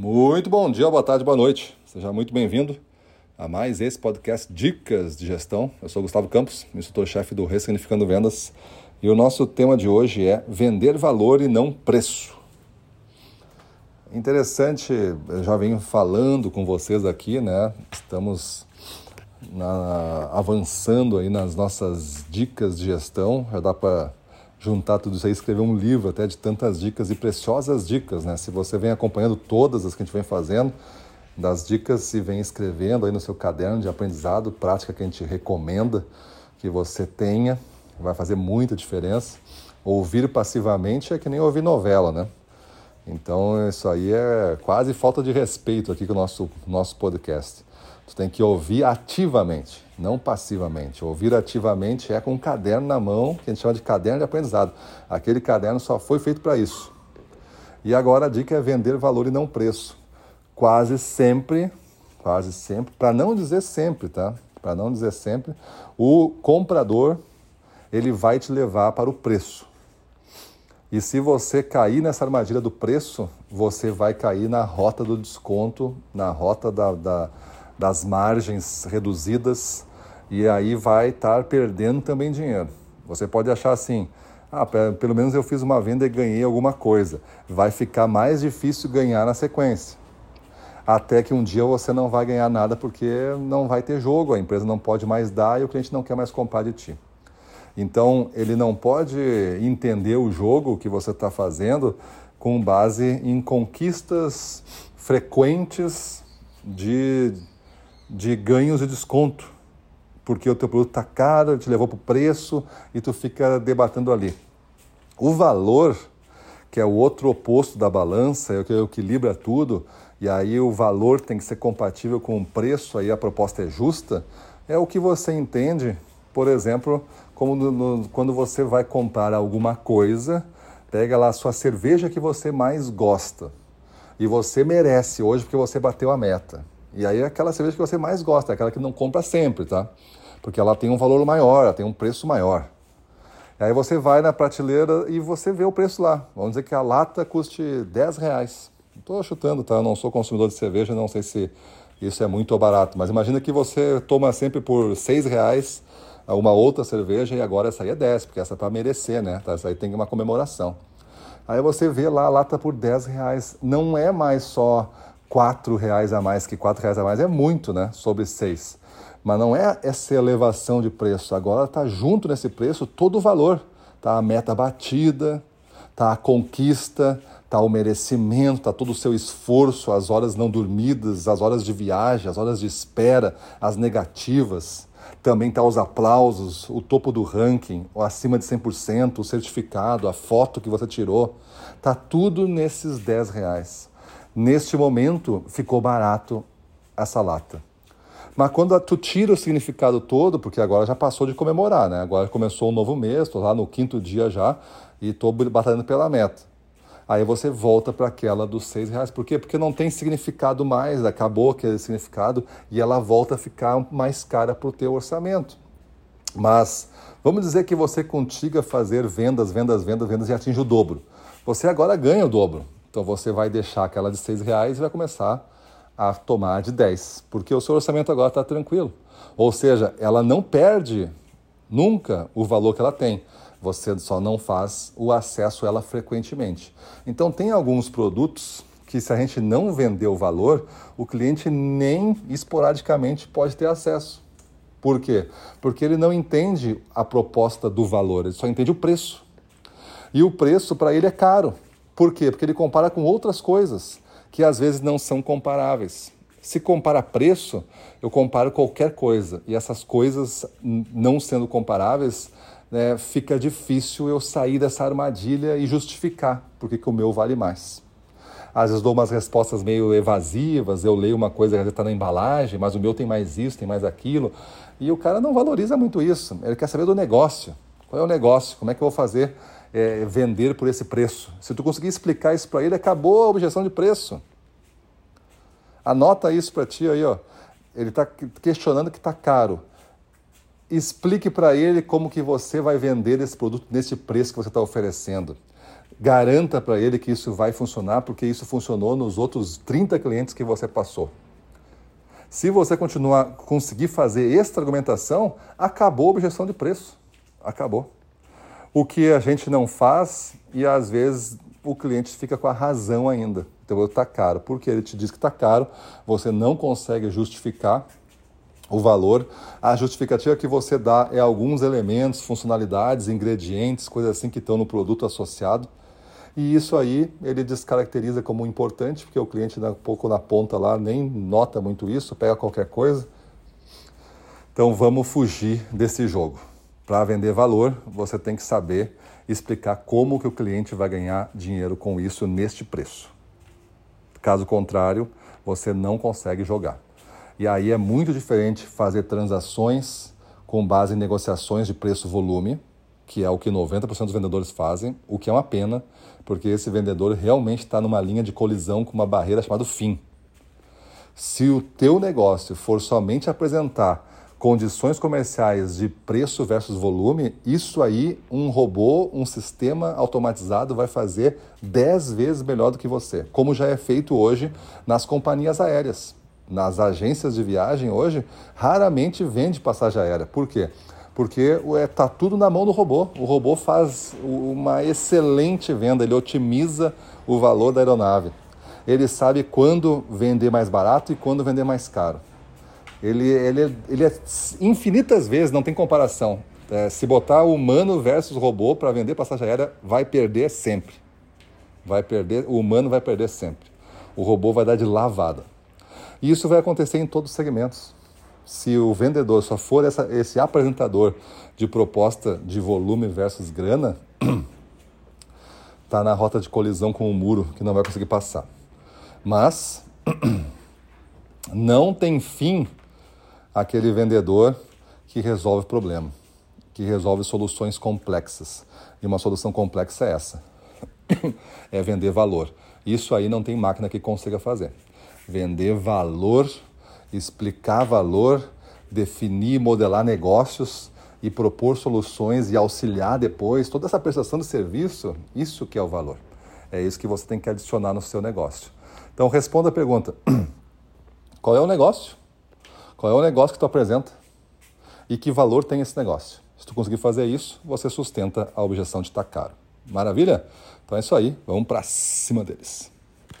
Muito bom dia, boa tarde, boa noite. Seja muito bem-vindo a mais esse podcast Dicas de Gestão. Eu sou Gustavo Campos, instrutor-chefe do Ressignificando Vendas, e o nosso tema de hoje é vender valor e não preço. Interessante, eu já venho falando com vocês aqui, né? Estamos na, avançando aí nas nossas dicas de gestão. Já dá para juntar tudo isso aí, escrever um livro até de tantas dicas e preciosas dicas, né? Se você vem acompanhando todas as que a gente vem fazendo, das dicas e vem escrevendo aí no seu caderno de aprendizado, prática que a gente recomenda que você tenha, vai fazer muita diferença. Ouvir passivamente é que nem ouvir novela, né? Então isso aí é quase falta de respeito aqui com o nosso, nosso podcast. Tu tem que ouvir ativamente, não passivamente. Ouvir ativamente é com um caderno na mão, que a gente chama de caderno de aprendizado. Aquele caderno só foi feito para isso. E agora a dica é vender valor e não preço. Quase sempre, quase sempre, para não dizer sempre, tá? Para não dizer sempre, o comprador ele vai te levar para o preço. E se você cair nessa armadilha do preço, você vai cair na rota do desconto, na rota da, da das margens reduzidas e aí vai estar perdendo também dinheiro. Você pode achar assim, ah, pelo menos eu fiz uma venda e ganhei alguma coisa. Vai ficar mais difícil ganhar na sequência. Até que um dia você não vai ganhar nada porque não vai ter jogo, a empresa não pode mais dar e o cliente não quer mais comprar de ti. Então, ele não pode entender o jogo que você está fazendo com base em conquistas frequentes de de ganhos e desconto, porque o teu produto está caro, te levou para o preço e tu fica debatendo ali. O valor, que é o outro oposto da balança, é o que equilibra tudo, e aí o valor tem que ser compatível com o preço, aí a proposta é justa, é o que você entende, por exemplo, como no, no, quando você vai comprar alguma coisa, pega lá a sua cerveja que você mais gosta, e você merece hoje porque você bateu a meta. E aí é aquela cerveja que você mais gosta, é aquela que não compra sempre, tá? Porque ela tem um valor maior, ela tem um preço maior. E aí você vai na prateleira e você vê o preço lá. Vamos dizer que a lata custe 10 reais. Estou chutando, tá? Eu não sou consumidor de cerveja, não sei se isso é muito barato. Mas imagina que você toma sempre por 6 reais uma outra cerveja e agora essa aí é 10, porque essa é para merecer, né? Tá? Essa aí tem uma comemoração. Aí você vê lá a lata por 10 reais. Não é mais só quatro reais a mais, que quatro reais a mais é muito, né? Sobre seis. Mas não é essa elevação de preço. Agora está junto nesse preço todo o valor. Tá a meta batida, tá a conquista, tá o merecimento, tá todo o seu esforço, as horas não dormidas, as horas de viagem, as horas de espera, as negativas. Também tá os aplausos, o topo do ranking, o acima de 100%, o certificado, a foto que você tirou. Tá tudo nesses 10 reais. Neste momento ficou barato essa lata. Mas quando tu tira o significado todo, porque agora já passou de comemorar, né? Agora começou um novo mês, estou lá no quinto dia já e estou batalhando pela meta. Aí você volta para aquela dos seis reais. Por quê? Porque não tem significado mais, acabou aquele significado e ela volta a ficar mais cara para o teu orçamento. Mas vamos dizer que você consiga fazer vendas, vendas, vendas, vendas e atinge o dobro. Você agora ganha o dobro. Então você vai deixar aquela de seis reais e vai começar a tomar de 10, porque o seu orçamento agora está tranquilo. Ou seja, ela não perde nunca o valor que ela tem. Você só não faz o acesso a ela frequentemente. Então tem alguns produtos que se a gente não vender o valor, o cliente nem esporadicamente pode ter acesso. Por quê? Porque ele não entende a proposta do valor, ele só entende o preço. E o preço para ele é caro. Por quê? Porque ele compara com outras coisas que às vezes não são comparáveis. Se compara preço, eu comparo qualquer coisa. E essas coisas não sendo comparáveis, né, fica difícil eu sair dessa armadilha e justificar porque que o meu vale mais. Às vezes dou umas respostas meio evasivas, eu leio uma coisa que está na embalagem, mas o meu tem mais isso, tem mais aquilo. E o cara não valoriza muito isso. Ele quer saber do negócio. Qual é o negócio? Como é que eu vou fazer é, vender por esse preço. Se tu conseguir explicar isso para ele, acabou a objeção de preço. Anota isso para ti aí, ó. Ele está questionando que está caro. Explique para ele como que você vai vender esse produto nesse preço que você está oferecendo. garanta para ele que isso vai funcionar, porque isso funcionou nos outros 30 clientes que você passou. Se você continuar conseguir fazer esta argumentação, acabou a objeção de preço. Acabou. O que a gente não faz e às vezes o cliente fica com a razão ainda. Então está caro. Porque ele te diz que está caro, você não consegue justificar o valor. A justificativa que você dá é alguns elementos, funcionalidades, ingredientes, coisas assim que estão no produto associado. E isso aí ele descaracteriza como importante, porque o cliente um pouco na ponta lá nem nota muito isso, pega qualquer coisa. Então vamos fugir desse jogo. Para vender valor, você tem que saber explicar como que o cliente vai ganhar dinheiro com isso neste preço. Caso contrário, você não consegue jogar. E aí é muito diferente fazer transações com base em negociações de preço-volume, que é o que 90% dos vendedores fazem, o que é uma pena, porque esse vendedor realmente está numa linha de colisão com uma barreira chamada fim. Se o teu negócio for somente apresentar condições comerciais de preço versus volume, isso aí um robô, um sistema automatizado vai fazer 10 vezes melhor do que você, como já é feito hoje nas companhias aéreas. Nas agências de viagem hoje, raramente vende passagem aérea. Por quê? porque está tudo na mão do robô. O robô faz uma excelente venda, ele otimiza o valor da aeronave. Ele sabe quando vender mais barato e quando vender mais caro. Ele, ele, ele é infinitas vezes, não tem comparação. É, se botar humano versus robô para vender passagem aérea, vai perder sempre. Vai perder, o humano vai perder sempre. O robô vai dar de lavada. E isso vai acontecer em todos os segmentos se o vendedor só for essa, esse apresentador de proposta de volume versus grana, está na rota de colisão com o muro que não vai conseguir passar. Mas não tem fim aquele vendedor que resolve problema, que resolve soluções complexas. E uma solução complexa é essa: é vender valor. Isso aí não tem máquina que consiga fazer. Vender valor explicar valor, definir, modelar negócios e propor soluções e auxiliar depois toda essa prestação de serviço, isso que é o valor. É isso que você tem que adicionar no seu negócio. Então responda a pergunta: qual é o negócio? Qual é o negócio que tu apresenta? E que valor tem esse negócio? Se tu conseguir fazer isso, você sustenta a objeção de estar caro. Maravilha? Então é isso aí, vamos para cima deles.